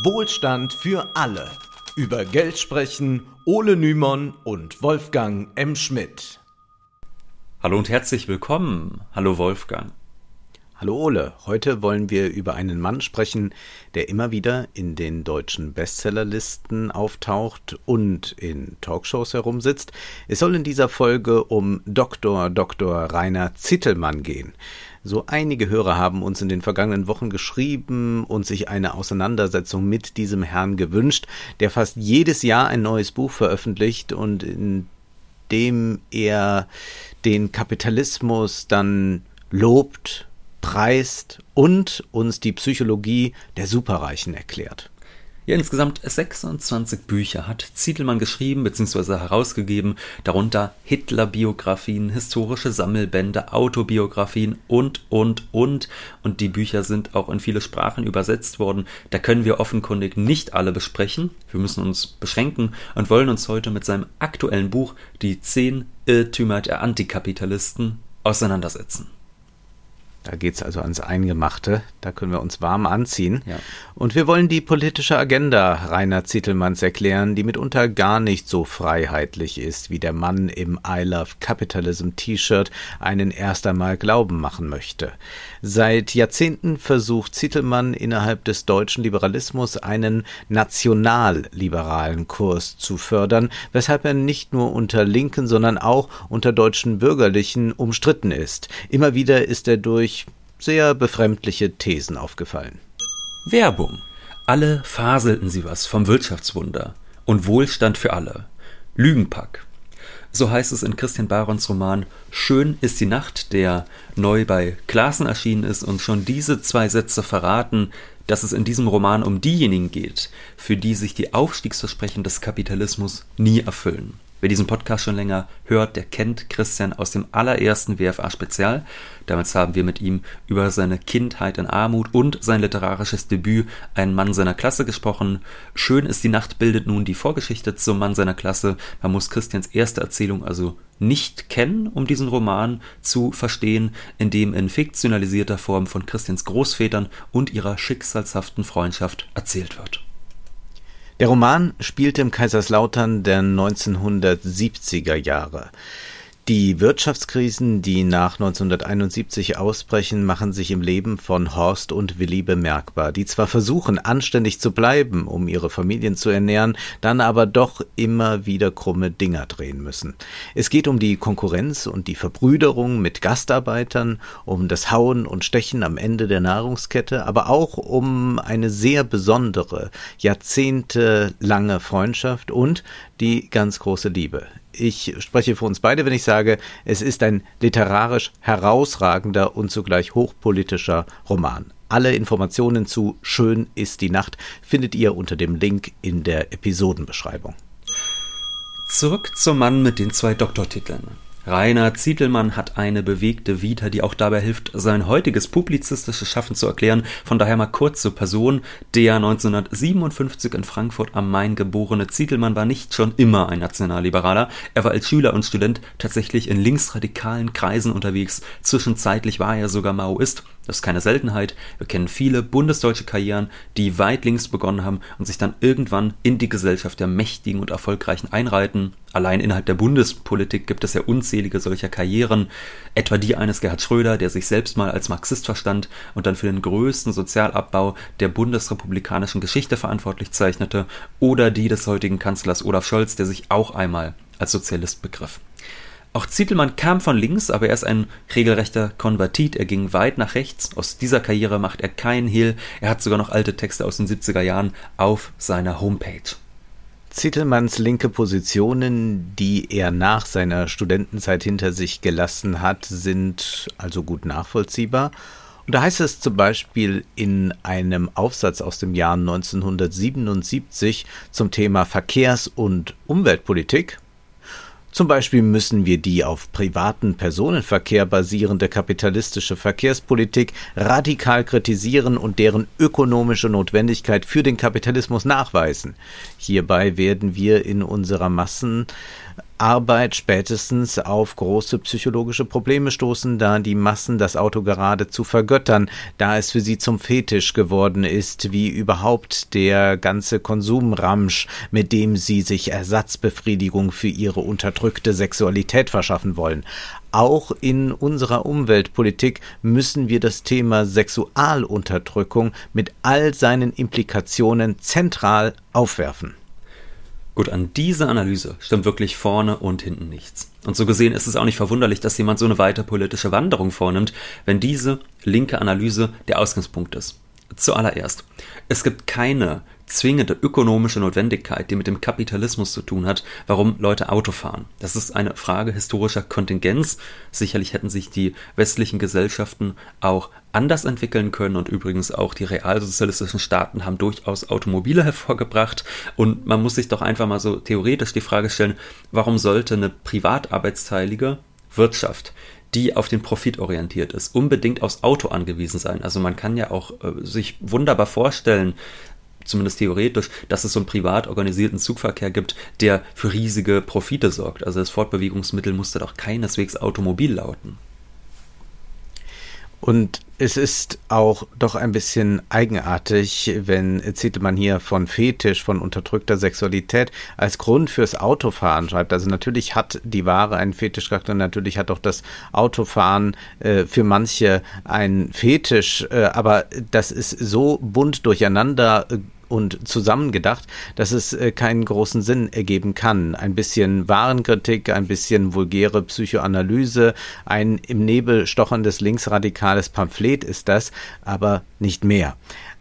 Wohlstand für alle. Über Geld sprechen Ole Nymon und Wolfgang M. Schmidt. Hallo und herzlich willkommen. Hallo Wolfgang. Hallo Ole, heute wollen wir über einen Mann sprechen, der immer wieder in den deutschen Bestsellerlisten auftaucht und in Talkshows herumsitzt. Es soll in dieser Folge um Dr. Dr. Rainer Zittelmann gehen. So einige Hörer haben uns in den vergangenen Wochen geschrieben und sich eine Auseinandersetzung mit diesem Herrn gewünscht, der fast jedes Jahr ein neues Buch veröffentlicht und in dem er den Kapitalismus dann lobt, preist und uns die Psychologie der Superreichen erklärt. Ja, insgesamt 26 Bücher hat Zietelmann geschrieben bzw. herausgegeben, darunter Hitler-Biografien, historische Sammelbände, Autobiografien und, und, und. Und die Bücher sind auch in viele Sprachen übersetzt worden. Da können wir offenkundig nicht alle besprechen. Wir müssen uns beschränken und wollen uns heute mit seinem aktuellen Buch Die zehn Irrtümer der Antikapitalisten auseinandersetzen. Da geht's also ans Eingemachte. Da können wir uns warm anziehen. Ja. Und wir wollen die politische Agenda Rainer Zittelmanns erklären, die mitunter gar nicht so freiheitlich ist, wie der Mann im I Love Capitalism T-Shirt einen erst einmal glauben machen möchte. Seit Jahrzehnten versucht Zittelmann innerhalb des deutschen Liberalismus einen nationalliberalen Kurs zu fördern, weshalb er nicht nur unter Linken, sondern auch unter deutschen Bürgerlichen umstritten ist. Immer wieder ist er durch sehr befremdliche Thesen aufgefallen. Werbung. Alle faselten sie was vom Wirtschaftswunder und Wohlstand für alle. Lügenpack. So heißt es in Christian Barons Roman Schön ist die Nacht, der neu bei Klassen erschienen ist und schon diese zwei Sätze verraten, dass es in diesem Roman um diejenigen geht, für die sich die Aufstiegsversprechen des Kapitalismus nie erfüllen. Wer diesen Podcast schon länger hört, der kennt Christian aus dem allerersten WFA-Spezial. Damals haben wir mit ihm über seine Kindheit in Armut und sein literarisches Debüt Ein Mann seiner Klasse gesprochen. Schön ist die Nacht bildet nun die Vorgeschichte zum Mann seiner Klasse. Man muss Christians erste Erzählung also nicht kennen, um diesen Roman zu verstehen, in dem in fiktionalisierter Form von Christians Großvätern und ihrer schicksalshaften Freundschaft erzählt wird. Der Roman spielte im Kaiserslautern der 1970er Jahre. Die Wirtschaftskrisen, die nach 1971 ausbrechen, machen sich im Leben von Horst und Willi bemerkbar, die zwar versuchen, anständig zu bleiben, um ihre Familien zu ernähren, dann aber doch immer wieder krumme Dinger drehen müssen. Es geht um die Konkurrenz und die Verbrüderung mit Gastarbeitern, um das Hauen und Stechen am Ende der Nahrungskette, aber auch um eine sehr besondere, jahrzehntelange Freundschaft und die ganz große Liebe ich spreche für uns beide, wenn ich sage, es ist ein literarisch herausragender und zugleich hochpolitischer Roman. Alle Informationen zu Schön ist die Nacht findet ihr unter dem Link in der Episodenbeschreibung. Zurück zum Mann mit den zwei Doktortiteln. Rainer Zietelmann hat eine bewegte Vita, die auch dabei hilft, sein heutiges publizistisches Schaffen zu erklären. Von daher mal kurz zur Person. Der 1957 in Frankfurt am Main geborene Zietelmann war nicht schon immer ein Nationalliberaler. Er war als Schüler und Student tatsächlich in linksradikalen Kreisen unterwegs. Zwischenzeitlich war er sogar Maoist. Das ist keine Seltenheit. Wir kennen viele bundesdeutsche Karrieren, die weit links begonnen haben und sich dann irgendwann in die Gesellschaft der Mächtigen und Erfolgreichen einreiten. Allein innerhalb der Bundespolitik gibt es ja unzählige solcher Karrieren, etwa die eines Gerhard Schröder, der sich selbst mal als Marxist verstand und dann für den größten Sozialabbau der bundesrepublikanischen Geschichte verantwortlich zeichnete, oder die des heutigen Kanzlers Olaf Scholz, der sich auch einmal als Sozialist begriff. Auch Zietelmann kam von links, aber er ist ein regelrechter Konvertit. Er ging weit nach rechts. Aus dieser Karriere macht er keinen Hehl. Er hat sogar noch alte Texte aus den 70er Jahren auf seiner Homepage. Zittelmanns linke Positionen, die er nach seiner Studentenzeit hinter sich gelassen hat, sind also gut nachvollziehbar. Und da heißt es zum Beispiel in einem Aufsatz aus dem Jahr 1977 zum Thema Verkehrs- und Umweltpolitik, zum Beispiel müssen wir die auf privaten Personenverkehr basierende kapitalistische Verkehrspolitik radikal kritisieren und deren ökonomische Notwendigkeit für den Kapitalismus nachweisen. Hierbei werden wir in unserer Massen Arbeit spätestens auf große psychologische Probleme stoßen, da die Massen das Auto geradezu vergöttern, da es für sie zum Fetisch geworden ist, wie überhaupt der ganze Konsumramsch, mit dem sie sich Ersatzbefriedigung für ihre unterdrückte Sexualität verschaffen wollen. Auch in unserer Umweltpolitik müssen wir das Thema Sexualunterdrückung mit all seinen Implikationen zentral aufwerfen. Gut, an dieser Analyse stimmt wirklich vorne und hinten nichts. Und so gesehen ist es auch nicht verwunderlich, dass jemand so eine weiter politische Wanderung vornimmt, wenn diese linke Analyse der Ausgangspunkt ist. Zuallererst, es gibt keine zwingende ökonomische Notwendigkeit, die mit dem Kapitalismus zu tun hat, warum Leute Auto fahren. Das ist eine Frage historischer Kontingenz. Sicherlich hätten sich die westlichen Gesellschaften auch anders entwickeln können und übrigens auch die realsozialistischen Staaten haben durchaus Automobile hervorgebracht und man muss sich doch einfach mal so theoretisch die Frage stellen, warum sollte eine privatarbeitsteilige Wirtschaft die auf den Profit orientiert ist, unbedingt aufs Auto angewiesen sein. Also man kann ja auch äh, sich wunderbar vorstellen, zumindest theoretisch, dass es so einen privat organisierten Zugverkehr gibt, der für riesige Profite sorgt. Also das Fortbewegungsmittel musste doch keineswegs Automobil lauten. Und es ist auch doch ein bisschen eigenartig, wenn Zittelmann hier von Fetisch, von unterdrückter Sexualität als Grund fürs Autofahren schreibt. Also natürlich hat die Ware einen Fetischcharakter, natürlich hat auch das Autofahren äh, für manche einen Fetisch, äh, aber das ist so bunt durcheinander äh, und zusammengedacht, dass es äh, keinen großen Sinn ergeben kann. Ein bisschen Warenkritik, ein bisschen vulgäre Psychoanalyse, ein im Nebel stocherndes linksradikales Pamphlet ist das, aber nicht mehr.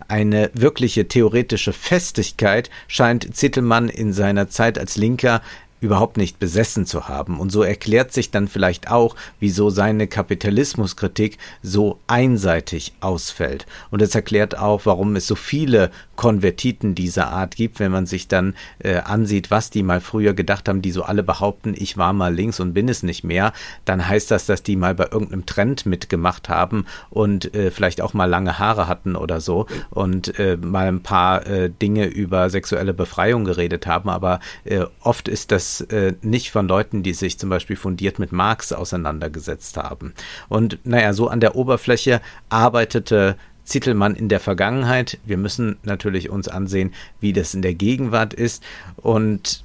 Eine wirkliche theoretische Festigkeit scheint Zittelmann in seiner Zeit als Linker überhaupt nicht besessen zu haben. Und so erklärt sich dann vielleicht auch, wieso seine Kapitalismuskritik so einseitig ausfällt. Und es erklärt auch, warum es so viele Konvertiten dieser Art gibt, wenn man sich dann äh, ansieht, was die mal früher gedacht haben, die so alle behaupten, ich war mal links und bin es nicht mehr, dann heißt das, dass die mal bei irgendeinem Trend mitgemacht haben und äh, vielleicht auch mal lange Haare hatten oder so und äh, mal ein paar äh, Dinge über sexuelle Befreiung geredet haben, aber äh, oft ist das äh, nicht von Leuten, die sich zum Beispiel fundiert mit Marx auseinandergesetzt haben. Und naja, so an der Oberfläche arbeitete Zittelmann in der Vergangenheit. Wir müssen natürlich uns ansehen, wie das in der Gegenwart ist. Und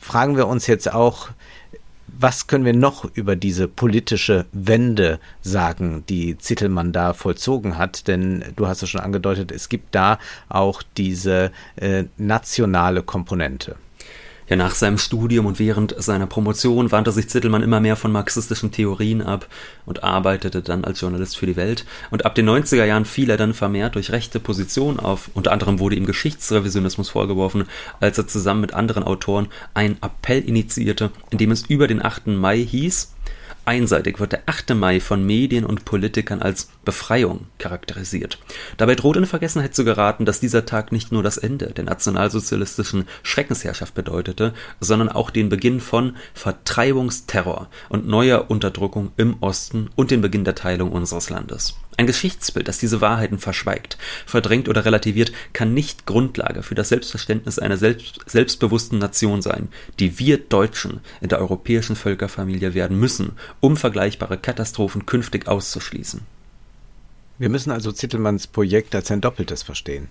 fragen wir uns jetzt auch, was können wir noch über diese politische Wende sagen, die Zittelmann da vollzogen hat? Denn du hast es schon angedeutet, es gibt da auch diese äh, nationale Komponente. Ja, nach seinem Studium und während seiner Promotion wandte sich Zittelmann immer mehr von marxistischen Theorien ab und arbeitete dann als Journalist für die Welt. Und ab den 90er Jahren fiel er dann vermehrt durch rechte Positionen auf. Unter anderem wurde ihm Geschichtsrevisionismus vorgeworfen, als er zusammen mit anderen Autoren einen Appell initiierte, in dem es über den 8. Mai hieß, Einseitig wird der 8. Mai von Medien und Politikern als Befreiung charakterisiert. Dabei droht in Vergessenheit zu geraten, dass dieser Tag nicht nur das Ende der nationalsozialistischen Schreckensherrschaft bedeutete, sondern auch den Beginn von Vertreibungsterror und neuer Unterdrückung im Osten und den Beginn der Teilung unseres Landes. Ein Geschichtsbild, das diese Wahrheiten verschweigt, verdrängt oder relativiert, kann nicht Grundlage für das Selbstverständnis einer selbst, selbstbewussten Nation sein, die wir Deutschen in der europäischen Völkerfamilie werden müssen, um vergleichbare Katastrophen künftig auszuschließen. Wir müssen also Zittelmanns Projekt als ein Doppeltes verstehen.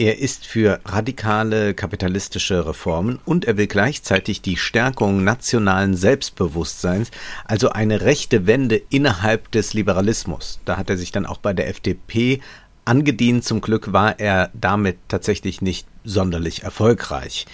Er ist für radikale kapitalistische Reformen und er will gleichzeitig die Stärkung nationalen Selbstbewusstseins, also eine rechte Wende innerhalb des Liberalismus. Da hat er sich dann auch bei der FDP angedient. Zum Glück war er damit tatsächlich nicht sonderlich erfolgreich.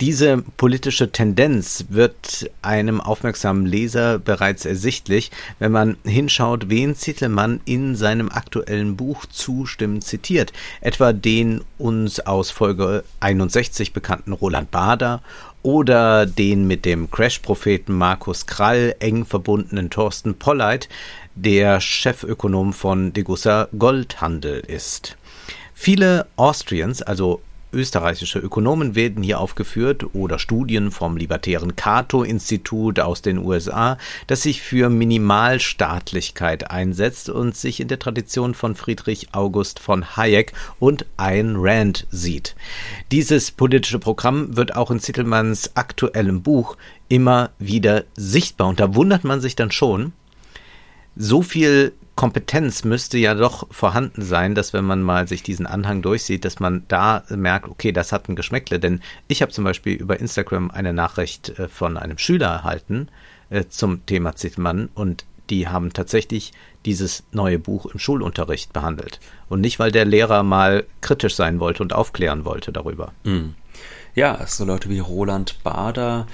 Diese politische Tendenz wird einem aufmerksamen Leser bereits ersichtlich, wenn man hinschaut, wen Zittelmann in seinem aktuellen Buch zustimmend zitiert, etwa den uns aus Folge 61 bekannten Roland Bader oder den mit dem Crash-Propheten Markus Krall eng verbundenen Thorsten Polleit, der Chefökonom von Degussa Goldhandel ist. Viele Austrians, also österreichische Ökonomen werden hier aufgeführt oder Studien vom libertären Cato-Institut aus den USA, das sich für Minimalstaatlichkeit einsetzt und sich in der Tradition von Friedrich August von Hayek und Ayn Rand sieht. Dieses politische Programm wird auch in Zittelmanns aktuellem Buch immer wieder sichtbar und da wundert man sich dann schon, so viel Kompetenz müsste ja doch vorhanden sein, dass wenn man mal sich diesen Anhang durchsieht, dass man da merkt, okay, das hat ein Geschmäckle. Denn ich habe zum Beispiel über Instagram eine Nachricht äh, von einem Schüler erhalten äh, zum Thema Zittelmann und die haben tatsächlich dieses neue Buch im Schulunterricht behandelt. Und nicht, weil der Lehrer mal kritisch sein wollte und aufklären wollte darüber. Mhm. Ja, so Leute wie Roland Bader,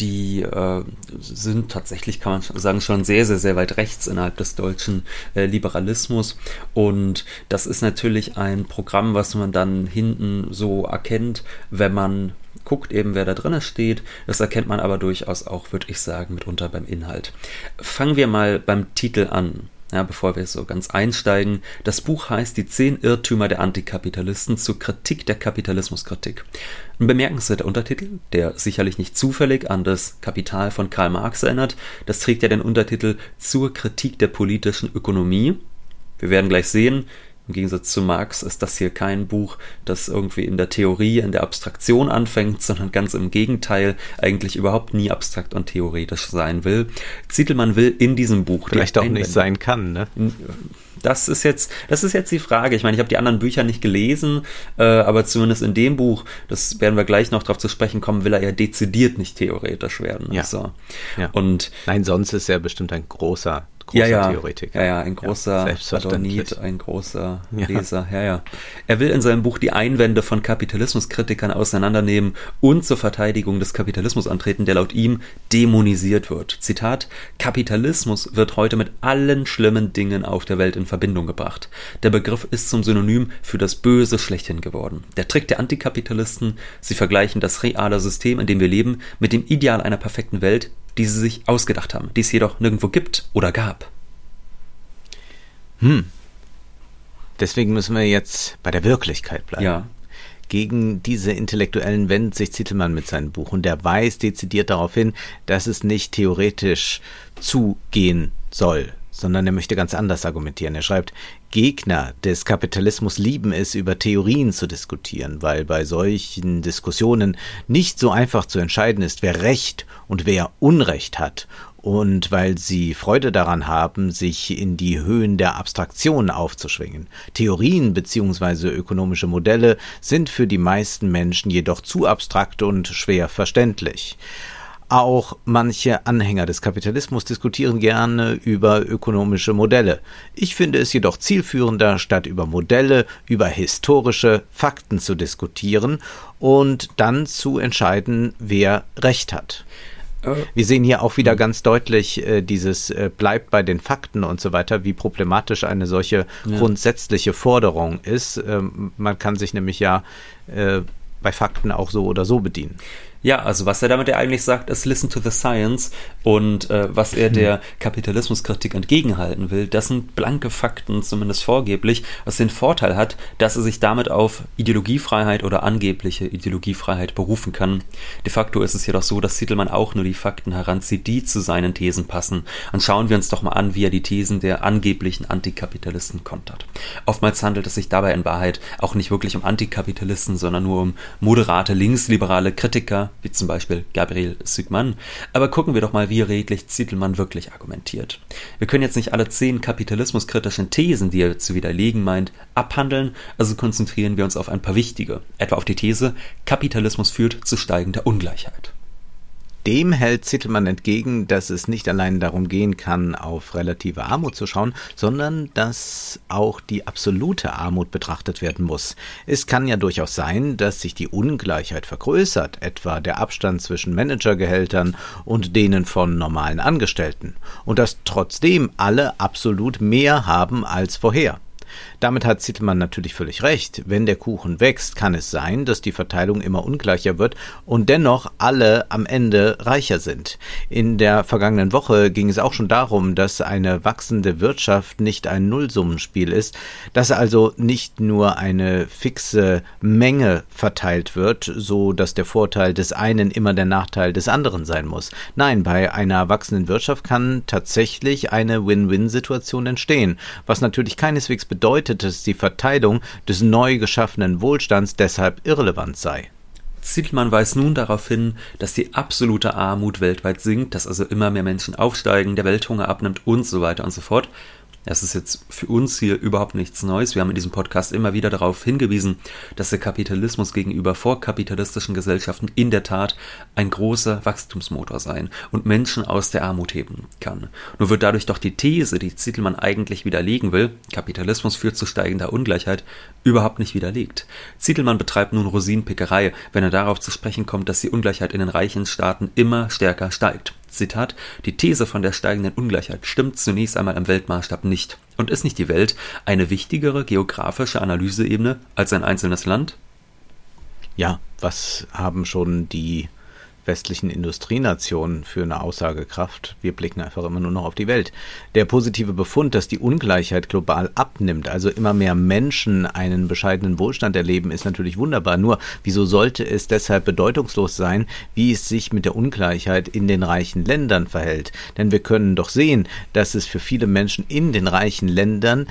die äh, sind tatsächlich, kann man sagen, schon sehr, sehr, sehr weit rechts innerhalb des deutschen äh, Liberalismus. Und das ist natürlich ein Programm, was man dann hinten so erkennt, wenn man guckt eben, wer da drin steht. Das erkennt man aber durchaus auch, würde ich sagen, mitunter beim Inhalt. Fangen wir mal beim Titel an ja, bevor wir so ganz einsteigen. Das Buch heißt Die zehn Irrtümer der Antikapitalisten zur Kritik der Kapitalismuskritik. Ein bemerkenswerter Untertitel, der sicherlich nicht zufällig an das Kapital von Karl Marx erinnert. Das trägt ja den Untertitel Zur Kritik der politischen Ökonomie. Wir werden gleich sehen, im Gegensatz zu Marx ist das hier kein Buch, das irgendwie in der Theorie, in der Abstraktion anfängt, sondern ganz im Gegenteil eigentlich überhaupt nie abstrakt und theoretisch sein will. Zietelmann will in diesem Buch vielleicht auch nicht sein kann, ne? Das ist jetzt, das ist jetzt die Frage. Ich meine, ich habe die anderen Bücher nicht gelesen, äh, aber zumindest in dem Buch, das werden wir gleich noch darauf zu sprechen kommen, will er ja dezidiert nicht theoretisch werden. Ja. So. ja. Und nein, sonst ist er bestimmt ein großer großer ja, ja. Theoretiker. Ja, ja, ein großer ja, Adonit, ein großer Leser. Ja. ja, Er will in seinem Buch die Einwände von Kapitalismuskritikern auseinandernehmen und zur Verteidigung des Kapitalismus antreten, der laut ihm dämonisiert wird. Zitat: Kapitalismus wird heute mit allen schlimmen Dingen auf der Welt in Verbindung gebracht. Der Begriff ist zum Synonym für das Böse schlechthin geworden. Der Trick der Antikapitalisten, sie vergleichen das reale System, in dem wir leben, mit dem Ideal einer perfekten Welt, die sie sich ausgedacht haben, die es jedoch nirgendwo gibt oder gab. Hm. Deswegen müssen wir jetzt bei der Wirklichkeit bleiben. Ja. Gegen diese Intellektuellen wendet sich Zittelmann mit seinem Buch und der weist dezidiert darauf hin, dass es nicht theoretisch zugehen soll, sondern er möchte ganz anders argumentieren. Er schreibt, Gegner des Kapitalismus lieben es, über Theorien zu diskutieren, weil bei solchen Diskussionen nicht so einfach zu entscheiden ist, wer Recht und wer Unrecht hat, und weil sie Freude daran haben, sich in die Höhen der Abstraktion aufzuschwingen. Theorien bzw. ökonomische Modelle sind für die meisten Menschen jedoch zu abstrakt und schwer verständlich. Auch manche Anhänger des Kapitalismus diskutieren gerne über ökonomische Modelle. Ich finde es jedoch zielführender, statt über Modelle, über historische Fakten zu diskutieren und dann zu entscheiden, wer Recht hat. Äh. Wir sehen hier auch wieder ganz deutlich äh, dieses äh, bleibt bei den Fakten und so weiter, wie problematisch eine solche ja. grundsätzliche Forderung ist. Ähm, man kann sich nämlich ja äh, bei Fakten auch so oder so bedienen. Ja, also was er damit ja eigentlich sagt, ist Listen to the Science und äh, was er der Kapitalismuskritik entgegenhalten will, das sind blanke Fakten, zumindest vorgeblich, was den Vorteil hat, dass er sich damit auf Ideologiefreiheit oder angebliche Ideologiefreiheit berufen kann. De facto ist es jedoch so, dass Siedelmann auch nur die Fakten heranzieht, die zu seinen Thesen passen. Und schauen wir uns doch mal an, wie er die Thesen der angeblichen Antikapitalisten kontert. Oftmals handelt es sich dabei in Wahrheit auch nicht wirklich um Antikapitalisten, sondern nur um moderate linksliberale Kritiker, wie zum Beispiel Gabriel Sügmann. Aber gucken wir doch mal, wie redlich Zittelmann wirklich argumentiert. Wir können jetzt nicht alle zehn kapitalismuskritischen Thesen, die er zu widerlegen meint, abhandeln, also konzentrieren wir uns auf ein paar wichtige, etwa auf die These, Kapitalismus führt zu steigender Ungleichheit. Dem hält Zittelmann entgegen, dass es nicht allein darum gehen kann, auf relative Armut zu schauen, sondern dass auch die absolute Armut betrachtet werden muss. Es kann ja durchaus sein, dass sich die Ungleichheit vergrößert, etwa der Abstand zwischen Managergehältern und denen von normalen Angestellten, und dass trotzdem alle absolut mehr haben als vorher. Damit hat Zittelmann natürlich völlig recht. Wenn der Kuchen wächst, kann es sein, dass die Verteilung immer ungleicher wird und dennoch alle am Ende reicher sind. In der vergangenen Woche ging es auch schon darum, dass eine wachsende Wirtschaft nicht ein Nullsummenspiel ist, dass also nicht nur eine fixe Menge verteilt wird, so dass der Vorteil des einen immer der Nachteil des anderen sein muss. Nein, bei einer wachsenden Wirtschaft kann tatsächlich eine Win-Win-Situation entstehen, was natürlich keineswegs bedeutet, dass die Verteilung des neu geschaffenen Wohlstands deshalb irrelevant sei. Zittelmann weist nun darauf hin, dass die absolute Armut weltweit sinkt, dass also immer mehr Menschen aufsteigen, der Welthunger abnimmt und so weiter und so fort. Das ist jetzt für uns hier überhaupt nichts Neues. Wir haben in diesem Podcast immer wieder darauf hingewiesen, dass der Kapitalismus gegenüber vorkapitalistischen Gesellschaften in der Tat ein großer Wachstumsmotor sein und Menschen aus der Armut heben kann. Nur wird dadurch doch die These, die Zittelmann eigentlich widerlegen will, Kapitalismus führt zu steigender Ungleichheit, überhaupt nicht widerlegt. Zittelmann betreibt nun Rosinenpickerei, wenn er darauf zu sprechen kommt, dass die Ungleichheit in den reichen Staaten immer stärker steigt. Zitat, die These von der steigenden Ungleichheit stimmt zunächst einmal im Weltmaßstab nicht. Und ist nicht die Welt eine wichtigere geografische Analyseebene als ein einzelnes Land? Ja, was haben schon die westlichen Industrienationen für eine Aussagekraft. Wir blicken einfach immer nur noch auf die Welt. Der positive Befund, dass die Ungleichheit global abnimmt, also immer mehr Menschen einen bescheidenen Wohlstand erleben, ist natürlich wunderbar. Nur, wieso sollte es deshalb bedeutungslos sein, wie es sich mit der Ungleichheit in den reichen Ländern verhält? Denn wir können doch sehen, dass es für viele Menschen in den reichen Ländern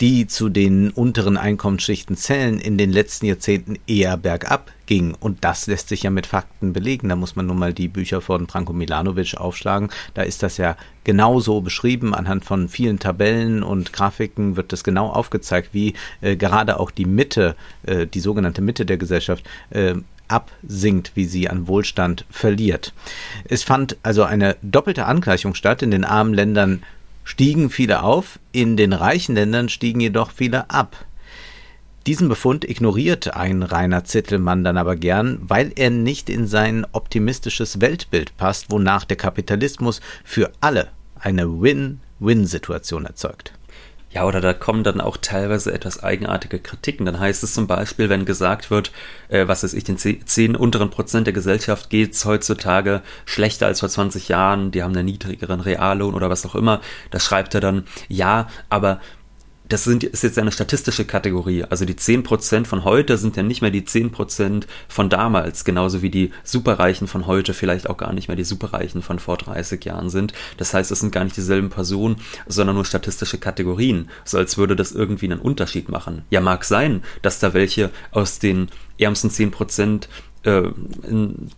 die zu den unteren Einkommensschichten zählen, in den letzten Jahrzehnten eher bergab ging. Und das lässt sich ja mit Fakten belegen. Da muss man nur mal die Bücher von Branko Milanovic aufschlagen. Da ist das ja genauso beschrieben. Anhand von vielen Tabellen und Grafiken wird das genau aufgezeigt, wie äh, gerade auch die Mitte, äh, die sogenannte Mitte der Gesellschaft, äh, absinkt, wie sie an Wohlstand verliert. Es fand also eine doppelte Angleichung statt. In den armen Ländern stiegen viele auf, in den reichen Ländern stiegen jedoch viele ab. Diesen Befund ignoriert ein Rainer Zittelmann dann aber gern, weil er nicht in sein optimistisches Weltbild passt, wonach der Kapitalismus für alle eine Win-Win-Situation erzeugt. Ja, oder da kommen dann auch teilweise etwas eigenartige Kritiken. Dann heißt es zum Beispiel, wenn gesagt wird, äh, was weiß ich, den zehn unteren Prozent der Gesellschaft geht's heutzutage schlechter als vor 20 Jahren, die haben einen niedrigeren Reallohn oder was auch immer, da schreibt er dann, ja, aber das sind, ist jetzt eine statistische Kategorie. Also die 10% von heute sind ja nicht mehr die 10% von damals, genauso wie die Superreichen von heute vielleicht auch gar nicht mehr die Superreichen von vor 30 Jahren sind. Das heißt, es sind gar nicht dieselben Personen, sondern nur statistische Kategorien. So als würde das irgendwie einen Unterschied machen. Ja, mag sein, dass da welche aus den ärmsten 10% äh, in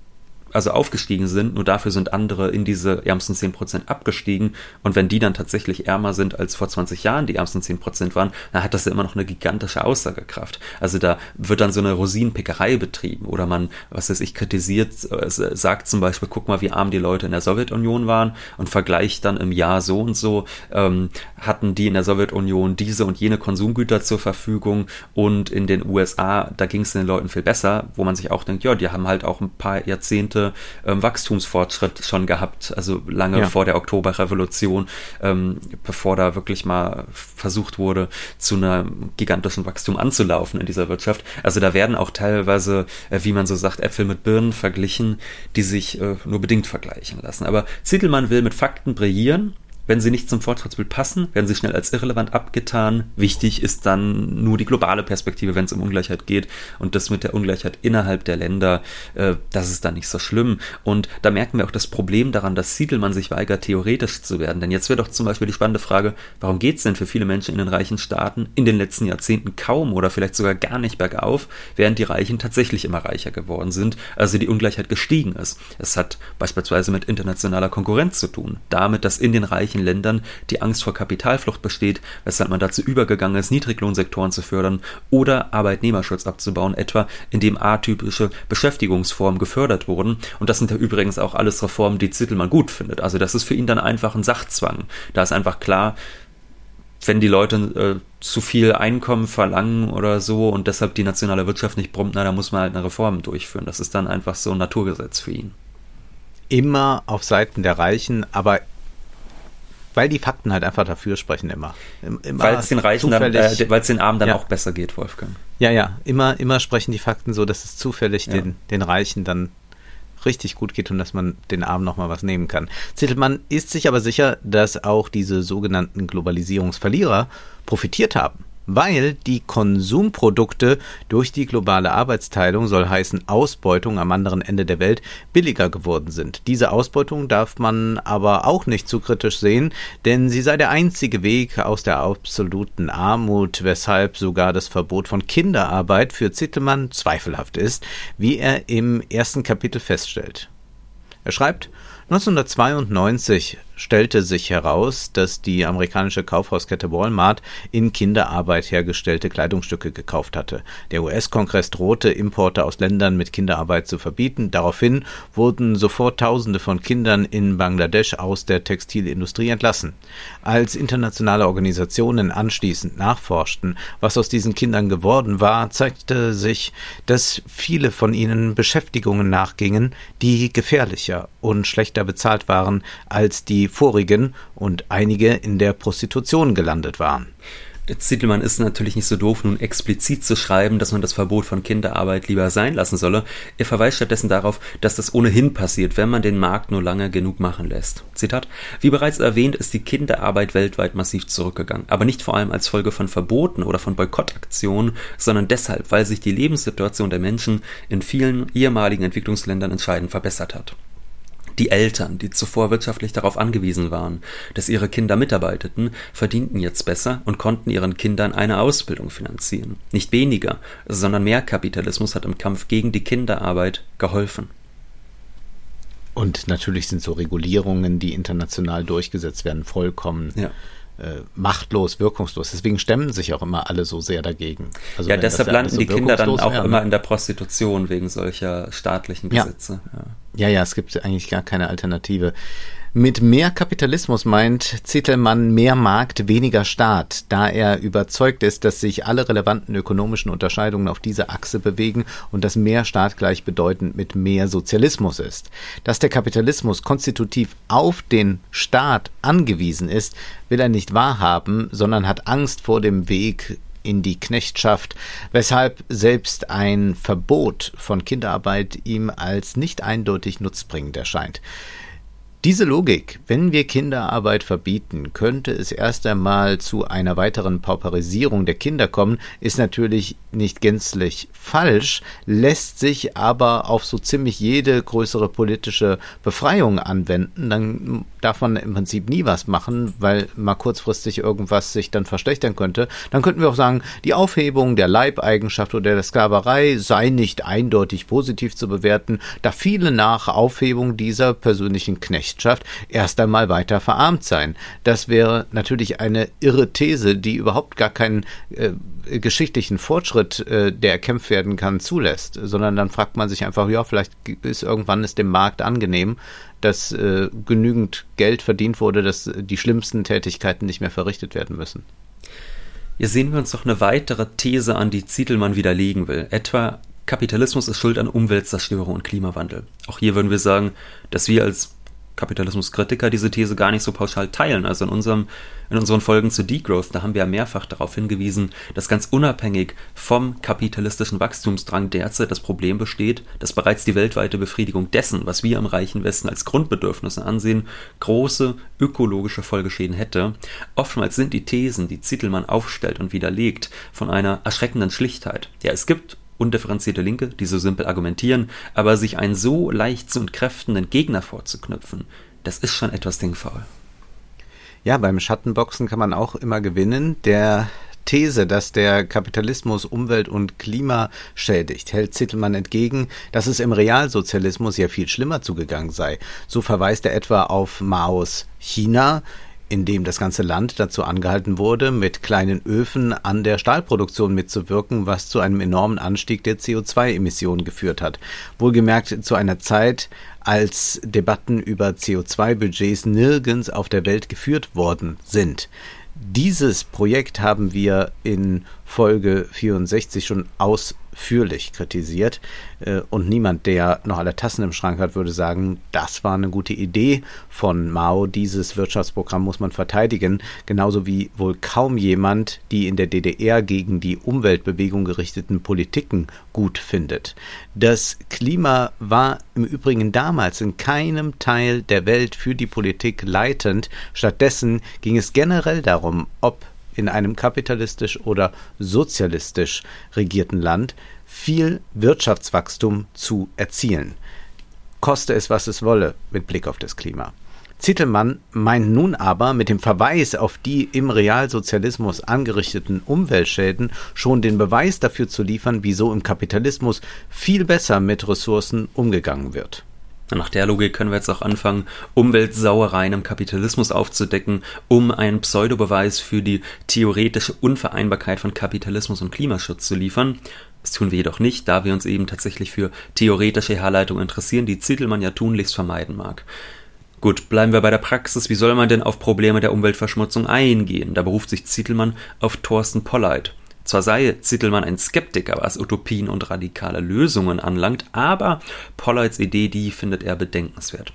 also aufgestiegen sind, nur dafür sind andere in diese ärmsten 10% abgestiegen. Und wenn die dann tatsächlich ärmer sind als vor 20 Jahren die ärmsten 10% waren, dann hat das ja immer noch eine gigantische Aussagekraft. Also da wird dann so eine Rosinenpickerei betrieben oder man, was weiß ich, kritisiert, äh, sagt zum Beispiel, guck mal, wie arm die Leute in der Sowjetunion waren und vergleicht dann im Jahr so und so, ähm, hatten die in der Sowjetunion diese und jene Konsumgüter zur Verfügung und in den USA, da ging es den Leuten viel besser, wo man sich auch denkt, ja, die haben halt auch ein paar Jahrzehnte Jahrzehnte ähm, Wachstumsfortschritt schon gehabt, also lange ja. vor der Oktoberrevolution, ähm, bevor da wirklich mal versucht wurde, zu einem gigantischen Wachstum anzulaufen in dieser Wirtschaft. Also da werden auch teilweise, äh, wie man so sagt, Äpfel mit Birnen verglichen, die sich äh, nur bedingt vergleichen lassen. Aber Zittelmann will mit Fakten brillieren wenn sie nicht zum Fortschrittsbild passen, werden sie schnell als irrelevant abgetan. Wichtig ist dann nur die globale Perspektive, wenn es um Ungleichheit geht. Und das mit der Ungleichheit innerhalb der Länder, äh, das ist dann nicht so schlimm. Und da merken wir auch das Problem daran, dass Siedelmann sich weigert, theoretisch zu werden. Denn jetzt wäre doch zum Beispiel die spannende Frage, warum geht es denn für viele Menschen in den reichen Staaten in den letzten Jahrzehnten kaum oder vielleicht sogar gar nicht bergauf, während die Reichen tatsächlich immer reicher geworden sind, also die Ungleichheit gestiegen ist. Es hat beispielsweise mit internationaler Konkurrenz zu tun. Damit, dass in den reichen manchen Ländern die Angst vor Kapitalflucht besteht, weshalb man dazu übergegangen ist, Niedriglohnsektoren zu fördern oder Arbeitnehmerschutz abzubauen, etwa indem atypische Beschäftigungsformen gefördert wurden. Und das sind ja übrigens auch alles Reformen, die Zittelmann gut findet. Also das ist für ihn dann einfach ein Sachzwang. Da ist einfach klar, wenn die Leute äh, zu viel Einkommen verlangen oder so und deshalb die nationale Wirtschaft nicht brummt, na, da muss man halt eine Reform durchführen. Das ist dann einfach so ein Naturgesetz für ihn. Immer auf Seiten der Reichen, aber weil die Fakten halt einfach dafür sprechen immer. immer weil es den Reichen dann, äh, weil es den Armen dann ja. auch besser geht, Wolfgang. Ja, ja, immer, immer sprechen die Fakten so, dass es zufällig ja. den, den Reichen dann richtig gut geht und dass man den Armen nochmal was nehmen kann. Zittelmann ist sich aber sicher, dass auch diese sogenannten Globalisierungsverlierer profitiert haben weil die Konsumprodukte durch die globale Arbeitsteilung, soll heißen Ausbeutung am anderen Ende der Welt, billiger geworden sind. Diese Ausbeutung darf man aber auch nicht zu kritisch sehen, denn sie sei der einzige Weg aus der absoluten Armut, weshalb sogar das Verbot von Kinderarbeit für Zittelmann zweifelhaft ist, wie er im ersten Kapitel feststellt. Er schreibt, 1992 stellte sich heraus, dass die amerikanische Kaufhauskette Walmart in Kinderarbeit hergestellte Kleidungsstücke gekauft hatte. Der US-Kongress drohte, Importe aus Ländern mit Kinderarbeit zu verbieten. Daraufhin wurden sofort Tausende von Kindern in Bangladesch aus der Textilindustrie entlassen. Als internationale Organisationen anschließend nachforschten, was aus diesen Kindern geworden war, zeigte sich, dass viele von ihnen Beschäftigungen nachgingen, die gefährlicher und schlechter bezahlt waren als die vorigen und einige in der Prostitution gelandet waren. Zittelmann ist natürlich nicht so doof, nun explizit zu schreiben, dass man das Verbot von Kinderarbeit lieber sein lassen solle. Er verweist stattdessen darauf, dass das ohnehin passiert, wenn man den Markt nur lange genug machen lässt. Zitat: Wie bereits erwähnt, ist die Kinderarbeit weltweit massiv zurückgegangen, aber nicht vor allem als Folge von Verboten oder von Boykottaktionen, sondern deshalb, weil sich die Lebenssituation der Menschen in vielen ehemaligen Entwicklungsländern entscheidend verbessert hat. Die Eltern, die zuvor wirtschaftlich darauf angewiesen waren, dass ihre Kinder mitarbeiteten, verdienten jetzt besser und konnten ihren Kindern eine Ausbildung finanzieren. Nicht weniger, sondern mehr Kapitalismus hat im Kampf gegen die Kinderarbeit geholfen. Und natürlich sind so Regulierungen, die international durchgesetzt werden, vollkommen ja äh, machtlos, wirkungslos. Deswegen stemmen sich auch immer alle so sehr dagegen. Also ja, deshalb landen so die Kinder dann auch wäre, immer in der Prostitution wegen solcher staatlichen Gesetze. Ja. ja, ja, es gibt eigentlich gar keine Alternative. Mit mehr Kapitalismus meint Zittelmann mehr Markt, weniger Staat, da er überzeugt ist, dass sich alle relevanten ökonomischen Unterscheidungen auf dieser Achse bewegen und dass mehr Staat gleichbedeutend mit mehr Sozialismus ist. Dass der Kapitalismus konstitutiv auf den Staat angewiesen ist, will er nicht wahrhaben, sondern hat Angst vor dem Weg in die Knechtschaft, weshalb selbst ein Verbot von Kinderarbeit ihm als nicht eindeutig nutzbringend erscheint. Diese Logik, wenn wir Kinderarbeit verbieten, könnte es erst einmal zu einer weiteren Pauperisierung der Kinder kommen, ist natürlich nicht gänzlich falsch, lässt sich aber auf so ziemlich jede größere politische Befreiung anwenden. Dann darf man im Prinzip nie was machen, weil mal kurzfristig irgendwas sich dann verschlechtern könnte. Dann könnten wir auch sagen, die Aufhebung der Leibeigenschaft oder der Sklaverei sei nicht eindeutig positiv zu bewerten, da viele nach Aufhebung dieser persönlichen Knechte Knechtschaft erst einmal weiter verarmt sein. Das wäre natürlich eine irre These, die überhaupt gar keinen äh, geschichtlichen Fortschritt, äh, der erkämpft werden kann, zulässt, sondern dann fragt man sich einfach, ja, vielleicht ist irgendwann es dem Markt angenehm, dass äh, genügend Geld verdient wurde, dass die schlimmsten Tätigkeiten nicht mehr verrichtet werden müssen. Hier sehen wir uns noch eine weitere These an, die Zietelmann widerlegen will. Etwa Kapitalismus ist schuld an Umweltzerstörung und Klimawandel. Auch hier würden wir sagen, dass wir als Kapitalismuskritiker diese These gar nicht so pauschal teilen. Also in, unserem, in unseren Folgen zu Degrowth, da haben wir ja mehrfach darauf hingewiesen, dass ganz unabhängig vom kapitalistischen Wachstumsdrang derzeit das Problem besteht, dass bereits die weltweite Befriedigung dessen, was wir im reichen Westen als Grundbedürfnisse ansehen, große ökologische Folgeschäden hätte. Oftmals sind die Thesen, die Zittelmann aufstellt und widerlegt, von einer erschreckenden Schlichtheit. Ja, es gibt undifferenzierte Linke, die so simpel argumentieren, aber sich einen so leicht zu entkräftenden Gegner vorzuknüpfen, das ist schon etwas dingfaul. Ja, beim Schattenboxen kann man auch immer gewinnen. Der These, dass der Kapitalismus Umwelt und Klima schädigt, hält Zittelmann entgegen, dass es im Realsozialismus ja viel schlimmer zugegangen sei. So verweist er etwa auf Maos China, in dem das ganze Land dazu angehalten wurde, mit kleinen Öfen an der Stahlproduktion mitzuwirken, was zu einem enormen Anstieg der CO2-Emissionen geführt hat. Wohlgemerkt zu einer Zeit, als Debatten über CO2-Budgets nirgends auf der Welt geführt worden sind. Dieses Projekt haben wir in Folge 64 schon ausführlich kritisiert. Äh, und niemand, der noch alle Tassen im Schrank hat, würde sagen, das war eine gute Idee von Mao. Dieses Wirtschaftsprogramm muss man verteidigen. Genauso wie wohl kaum jemand die in der DDR gegen die Umweltbewegung gerichteten Politiken gut findet. Das Klima war im Übrigen damals in keinem Teil der Welt für die Politik leitend. Stattdessen ging es generell darum, ob in einem kapitalistisch oder sozialistisch regierten Land viel Wirtschaftswachstum zu erzielen. Koste es, was es wolle, mit Blick auf das Klima. Zittelmann meint nun aber mit dem Verweis auf die im Realsozialismus angerichteten Umweltschäden schon den Beweis dafür zu liefern, wieso im Kapitalismus viel besser mit Ressourcen umgegangen wird. Nach der Logik können wir jetzt auch anfangen, Umweltsauereien im Kapitalismus aufzudecken, um einen Pseudobeweis für die theoretische Unvereinbarkeit von Kapitalismus und Klimaschutz zu liefern. Das tun wir jedoch nicht, da wir uns eben tatsächlich für theoretische Herleitungen interessieren, die Zittelmann ja tunlichst vermeiden mag. Gut, bleiben wir bei der Praxis. Wie soll man denn auf Probleme der Umweltverschmutzung eingehen? Da beruft sich Zittelmann auf Thorsten Polleit. Zwar sei Zittelmann ein Skeptiker, was Utopien und radikale Lösungen anlangt, aber Polleits Idee, die findet er bedenkenswert.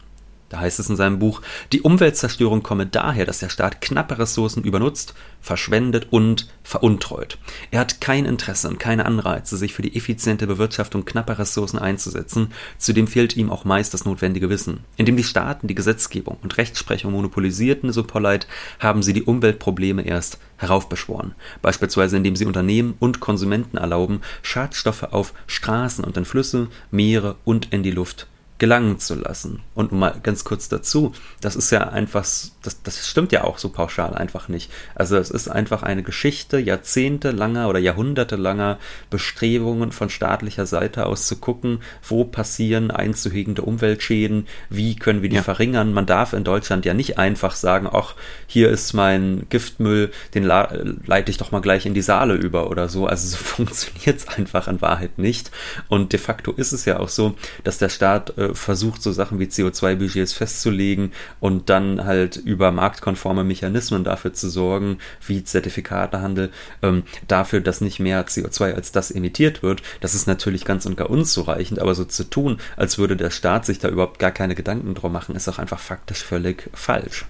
Da heißt es in seinem Buch, die Umweltzerstörung komme daher, dass der Staat knappe Ressourcen übernutzt, verschwendet und veruntreut. Er hat kein Interesse und keine Anreize, sich für die effiziente Bewirtschaftung knapper Ressourcen einzusetzen, zudem fehlt ihm auch meist das notwendige Wissen. Indem die Staaten die Gesetzgebung und Rechtsprechung monopolisierten, so Polleit, haben sie die Umweltprobleme erst heraufbeschworen, beispielsweise indem sie Unternehmen und Konsumenten erlauben, Schadstoffe auf Straßen und in Flüsse, Meere und in die Luft gelangen zu lassen. Und mal ganz kurz dazu, das ist ja einfach, das, das stimmt ja auch so pauschal einfach nicht. Also es ist einfach eine Geschichte jahrzehntelanger oder jahrhundertelanger Bestrebungen von staatlicher Seite aus zu gucken, wo passieren einzuhegende Umweltschäden, wie können wir die ja. verringern. Man darf in Deutschland ja nicht einfach sagen, ach, hier ist mein Giftmüll, den leite ich doch mal gleich in die Saale über oder so. Also so funktioniert es einfach in Wahrheit nicht. Und de facto ist es ja auch so, dass der Staat äh, versucht, so Sachen wie CO2-Budgets festzulegen und dann halt über marktkonforme Mechanismen dafür zu sorgen, wie Zertifikatehandel, ähm, dafür, dass nicht mehr CO2 als das emittiert wird. Das ist natürlich ganz und gar unzureichend, aber so zu tun, als würde der Staat sich da überhaupt gar keine Gedanken drum machen, ist auch einfach faktisch völlig falsch.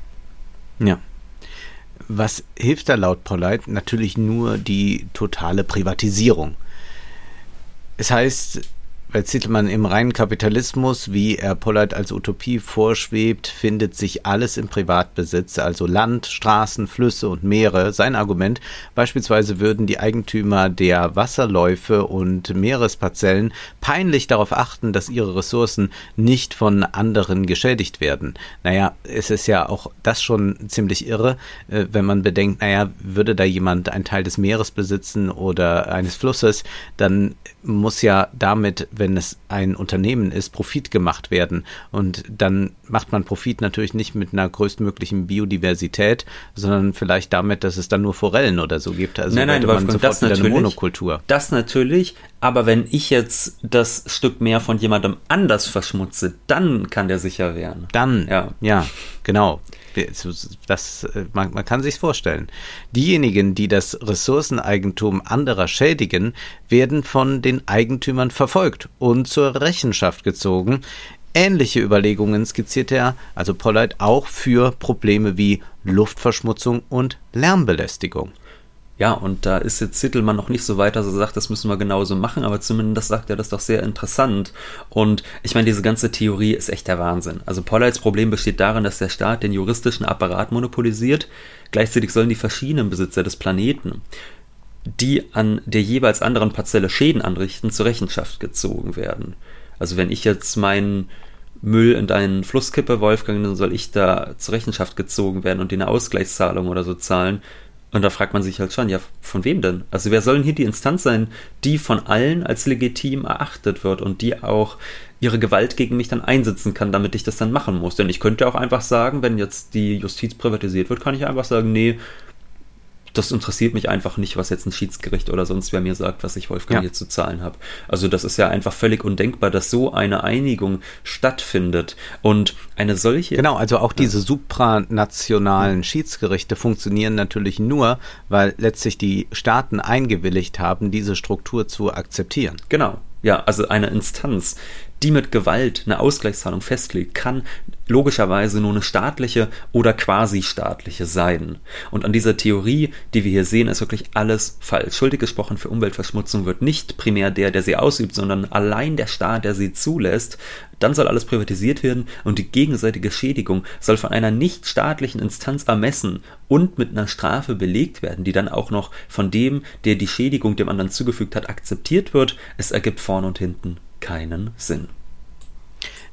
Ja. Was hilft da laut Polleit? Natürlich nur die totale Privatisierung. Es heißt, man im reinen Kapitalismus, wie er Pollard als Utopie vorschwebt, findet sich alles im Privatbesitz, also Land, Straßen, Flüsse und Meere. Sein Argument, beispielsweise würden die Eigentümer der Wasserläufe und Meeresparzellen peinlich darauf achten, dass ihre Ressourcen nicht von anderen geschädigt werden. Naja, es ist ja auch das schon ziemlich irre, äh, wenn man bedenkt, naja, würde da jemand einen Teil des Meeres besitzen oder eines Flusses, dann muss ja damit, wenn wenn es ein Unternehmen ist, Profit gemacht werden. Und dann macht man Profit natürlich nicht mit einer größtmöglichen Biodiversität, sondern vielleicht damit, dass es dann nur Forellen oder so gibt. Also nein, nein, man sofort das natürlich, eine Monokultur. Das natürlich, aber wenn ich jetzt das Stück Meer von jemandem anders verschmutze, dann kann der sicher werden. Dann, ja, ja genau. Das, äh, man, man kann sich vorstellen. Diejenigen, die das Ressourceneigentum anderer schädigen, werden von den Eigentümern verfolgt und zur Rechenschaft gezogen. Ähnliche Überlegungen skizziert er, also Pollard, auch für Probleme wie Luftverschmutzung und Lärmbelästigung. Ja, und da ist jetzt Zittelmann noch nicht so weit, dass er sagt, das müssen wir genauso machen, aber zumindest sagt er das doch sehr interessant. Und ich meine, diese ganze Theorie ist echt der Wahnsinn. Also Pollards Problem besteht darin, dass der Staat den juristischen Apparat monopolisiert. Gleichzeitig sollen die verschiedenen Besitzer des Planeten, die an der jeweils anderen Parzelle Schäden anrichten, zur Rechenschaft gezogen werden. Also wenn ich jetzt meinen Müll in deinen Fluss kippe, Wolfgang, dann soll ich da zur Rechenschaft gezogen werden und dir eine Ausgleichszahlung oder so zahlen und da fragt man sich halt schon, ja, von wem denn? Also wer soll denn hier die Instanz sein, die von allen als legitim erachtet wird und die auch ihre Gewalt gegen mich dann einsetzen kann, damit ich das dann machen muss? Denn ich könnte auch einfach sagen, wenn jetzt die Justiz privatisiert wird, kann ich einfach sagen, nee, das interessiert mich einfach nicht, was jetzt ein Schiedsgericht oder sonst wer mir sagt, was ich Wolfgang ja. hier zu zahlen habe. Also das ist ja einfach völlig undenkbar, dass so eine Einigung stattfindet und eine solche. Genau, also auch diese supranationalen Schiedsgerichte funktionieren natürlich nur, weil letztlich die Staaten eingewilligt haben, diese Struktur zu akzeptieren. Genau. Ja, also eine Instanz, die mit Gewalt eine Ausgleichszahlung festlegt, kann logischerweise nur eine staatliche oder quasi staatliche sein. Und an dieser Theorie, die wir hier sehen, ist wirklich alles falsch. Schuldig gesprochen für Umweltverschmutzung wird nicht primär der, der sie ausübt, sondern allein der Staat, der sie zulässt. Dann soll alles privatisiert werden und die gegenseitige Schädigung soll von einer nicht staatlichen Instanz ermessen und mit einer Strafe belegt werden, die dann auch noch von dem, der die Schädigung dem anderen zugefügt hat, akzeptiert wird. Es ergibt vorn und hinten keinen Sinn.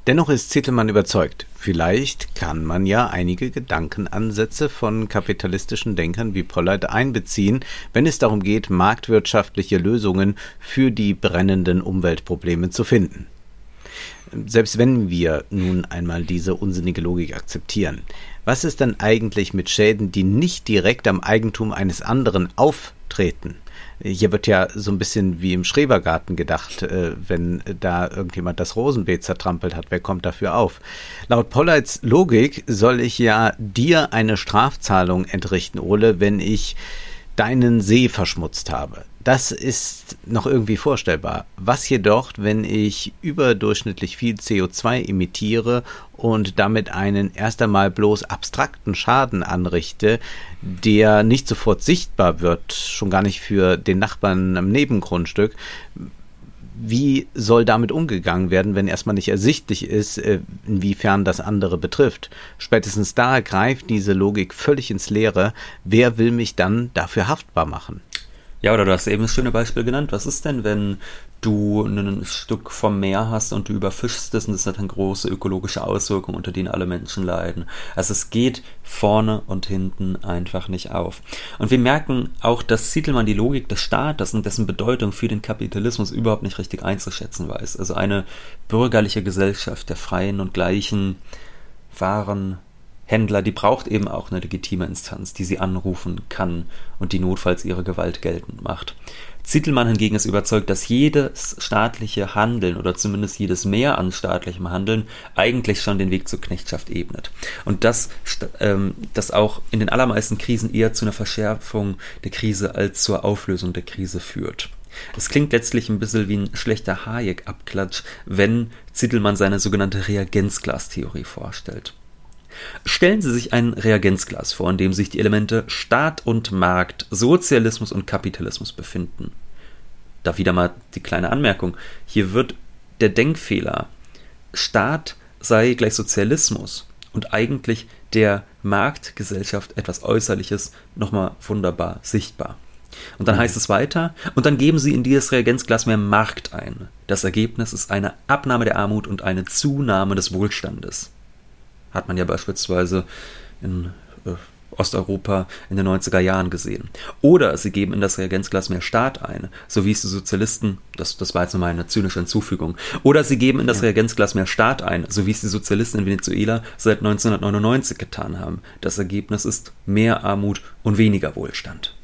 Dennoch ist Zittelmann überzeugt, vielleicht kann man ja einige Gedankenansätze von kapitalistischen Denkern wie Pollard einbeziehen, wenn es darum geht, marktwirtschaftliche Lösungen für die brennenden Umweltprobleme zu finden. Selbst wenn wir nun einmal diese unsinnige Logik akzeptieren, was ist dann eigentlich mit Schäden, die nicht direkt am Eigentum eines anderen auftreten? Hier wird ja so ein bisschen wie im Schrebergarten gedacht, äh, wenn da irgendjemand das Rosenbeet zertrampelt hat, wer kommt dafür auf? Laut Pollards Logik soll ich ja dir eine Strafzahlung entrichten, Ole, wenn ich deinen See verschmutzt habe. Das ist noch irgendwie vorstellbar. Was jedoch, wenn ich überdurchschnittlich viel CO2 emittiere und damit einen erst einmal bloß abstrakten Schaden anrichte, der nicht sofort sichtbar wird, schon gar nicht für den Nachbarn am Nebengrundstück, wie soll damit umgegangen werden, wenn erstmal nicht ersichtlich ist, äh, inwiefern das andere betrifft? Spätestens da greift diese Logik völlig ins Leere. Wer will mich dann dafür haftbar machen? Ja, oder du hast eben das schöne Beispiel genannt. Was ist denn, wenn du ein Stück vom Meer hast und du überfischst es und das hat dann große ökologische Auswirkungen, unter denen alle Menschen leiden. Also es geht vorne und hinten einfach nicht auf. Und wir merken auch, dass Zietelmann die Logik des Staates und dessen Bedeutung für den Kapitalismus überhaupt nicht richtig einzuschätzen weiß. Also eine bürgerliche Gesellschaft der freien und gleichen Waren Händler, die braucht eben auch eine legitime Instanz, die sie anrufen kann und die notfalls ihre Gewalt geltend macht. Zittelmann hingegen ist überzeugt, dass jedes staatliche Handeln oder zumindest jedes Mehr an staatlichem Handeln eigentlich schon den Weg zur Knechtschaft ebnet. Und dass ähm, das auch in den allermeisten Krisen eher zu einer Verschärfung der Krise als zur Auflösung der Krise führt. Es klingt letztlich ein bisschen wie ein schlechter Hayek-Abklatsch, wenn Zittelmann seine sogenannte Reagenzglastheorie vorstellt. Stellen Sie sich ein Reagenzglas vor, in dem sich die Elemente Staat und Markt, Sozialismus und Kapitalismus befinden. Da wieder mal die kleine Anmerkung. Hier wird der Denkfehler Staat sei gleich Sozialismus und eigentlich der Marktgesellschaft etwas Äußerliches nochmal wunderbar sichtbar. Und dann mhm. heißt es weiter, und dann geben Sie in dieses Reagenzglas mehr Markt ein. Das Ergebnis ist eine Abnahme der Armut und eine Zunahme des Wohlstandes. Hat man ja beispielsweise in äh, Osteuropa in den 90er Jahren gesehen. Oder sie geben in das Reagenzglas mehr Staat ein, so wie es die Sozialisten, das, das war jetzt nochmal eine zynische Hinzufügung, oder sie geben in das ja. Reagenzglas mehr Staat ein, so wie es die Sozialisten in Venezuela seit 1999 getan haben. Das Ergebnis ist mehr Armut und weniger Wohlstand.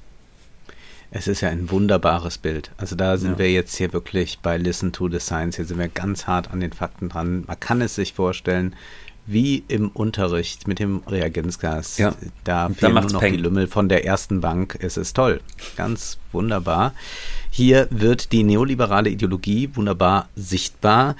Es ist ja ein wunderbares Bild. Also da sind ja. wir jetzt hier wirklich bei Listen to the Science. Hier sind wir ganz hart an den Fakten dran. Man kann es sich vorstellen, wie im Unterricht mit dem Reagenzgas. Ja. Da fehlen nur noch Peng. die Lümmel von der ersten Bank. Es ist toll. Ganz wunderbar. Hier wird die neoliberale Ideologie wunderbar sichtbar.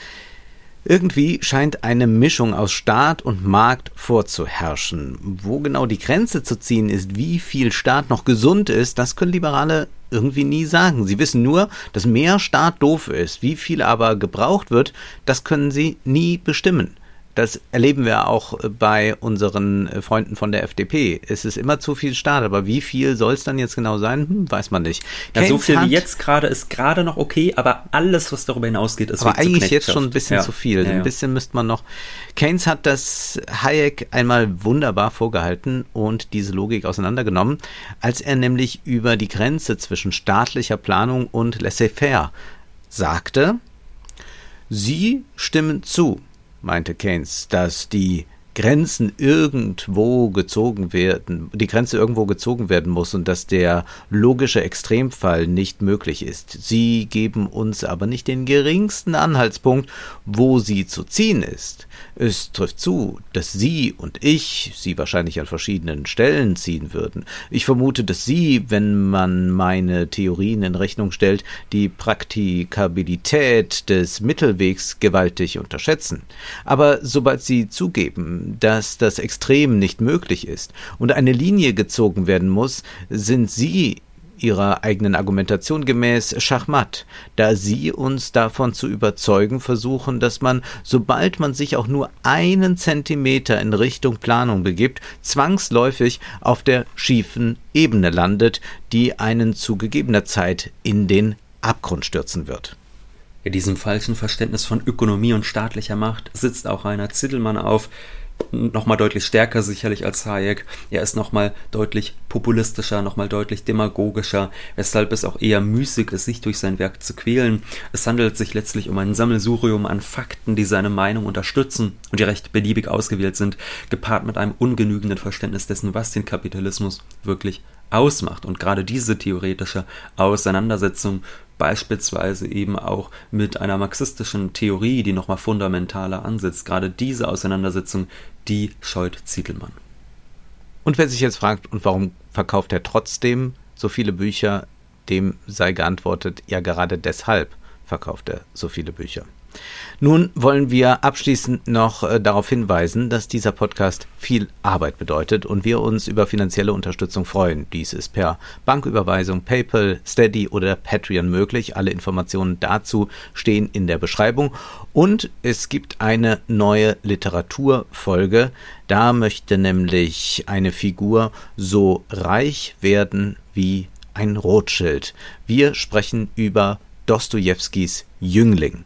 Irgendwie scheint eine Mischung aus Staat und Markt vorzuherrschen. Wo genau die Grenze zu ziehen ist, wie viel Staat noch gesund ist, das können Liberale irgendwie nie sagen. Sie wissen nur, dass mehr Staat doof ist. Wie viel aber gebraucht wird, das können sie nie bestimmen. Das erleben wir auch bei unseren Freunden von der FDP. Es ist immer zu viel Staat, aber wie viel soll es dann jetzt genau sein? Hm, weiß man nicht. Ja, so viel wie jetzt gerade ist gerade noch okay, aber alles, was darüber hinausgeht, ist aber eigentlich jetzt schon ein bisschen ja. zu viel. Ja, ein bisschen müsste man noch. Keynes hat das Hayek einmal wunderbar vorgehalten und diese Logik auseinandergenommen, als er nämlich über die Grenze zwischen staatlicher Planung und laissez-faire sagte, Sie stimmen zu, meinte Keynes, dass die Grenzen irgendwo gezogen werden, die Grenze irgendwo gezogen werden muss und dass der logische Extremfall nicht möglich ist. Sie geben uns aber nicht den geringsten Anhaltspunkt, wo sie zu ziehen ist. Es trifft zu, dass Sie und ich sie wahrscheinlich an verschiedenen Stellen ziehen würden. Ich vermute, dass Sie, wenn man meine Theorien in Rechnung stellt, die Praktikabilität des Mittelwegs gewaltig unterschätzen. Aber sobald Sie zugeben, dass das Extrem nicht möglich ist und eine Linie gezogen werden muss, sind Sie ihrer eigenen Argumentation gemäß Schachmatt, da sie uns davon zu überzeugen versuchen, dass man, sobald man sich auch nur einen Zentimeter in Richtung Planung begibt, zwangsläufig auf der schiefen Ebene landet, die einen zu gegebener Zeit in den Abgrund stürzen wird. In diesem falschen Verständnis von Ökonomie und staatlicher Macht sitzt auch Rainer Zittelmann auf, nochmal deutlich stärker sicherlich als Hayek. Er ist nochmal deutlich populistischer, nochmal deutlich demagogischer, weshalb es auch eher müßig ist, sich durch sein Werk zu quälen. Es handelt sich letztlich um ein Sammelsurium an Fakten, die seine Meinung unterstützen und die recht beliebig ausgewählt sind, gepaart mit einem ungenügenden Verständnis dessen, was den Kapitalismus wirklich ausmacht. Und gerade diese theoretische Auseinandersetzung beispielsweise eben auch mit einer marxistischen Theorie, die nochmal fundamentaler ansetzt. Gerade diese Auseinandersetzung, die scheut Zietelmann. Und wer sich jetzt fragt, und warum verkauft er trotzdem so viele Bücher, dem sei geantwortet, ja gerade deshalb verkauft er so viele Bücher. Nun wollen wir abschließend noch äh, darauf hinweisen, dass dieser Podcast viel Arbeit bedeutet und wir uns über finanzielle Unterstützung freuen. Dies ist per Banküberweisung, PayPal, Steady oder Patreon möglich. Alle Informationen dazu stehen in der Beschreibung. Und es gibt eine neue Literaturfolge. Da möchte nämlich eine Figur so reich werden wie ein Rothschild. Wir sprechen über Dostojewskis Jüngling.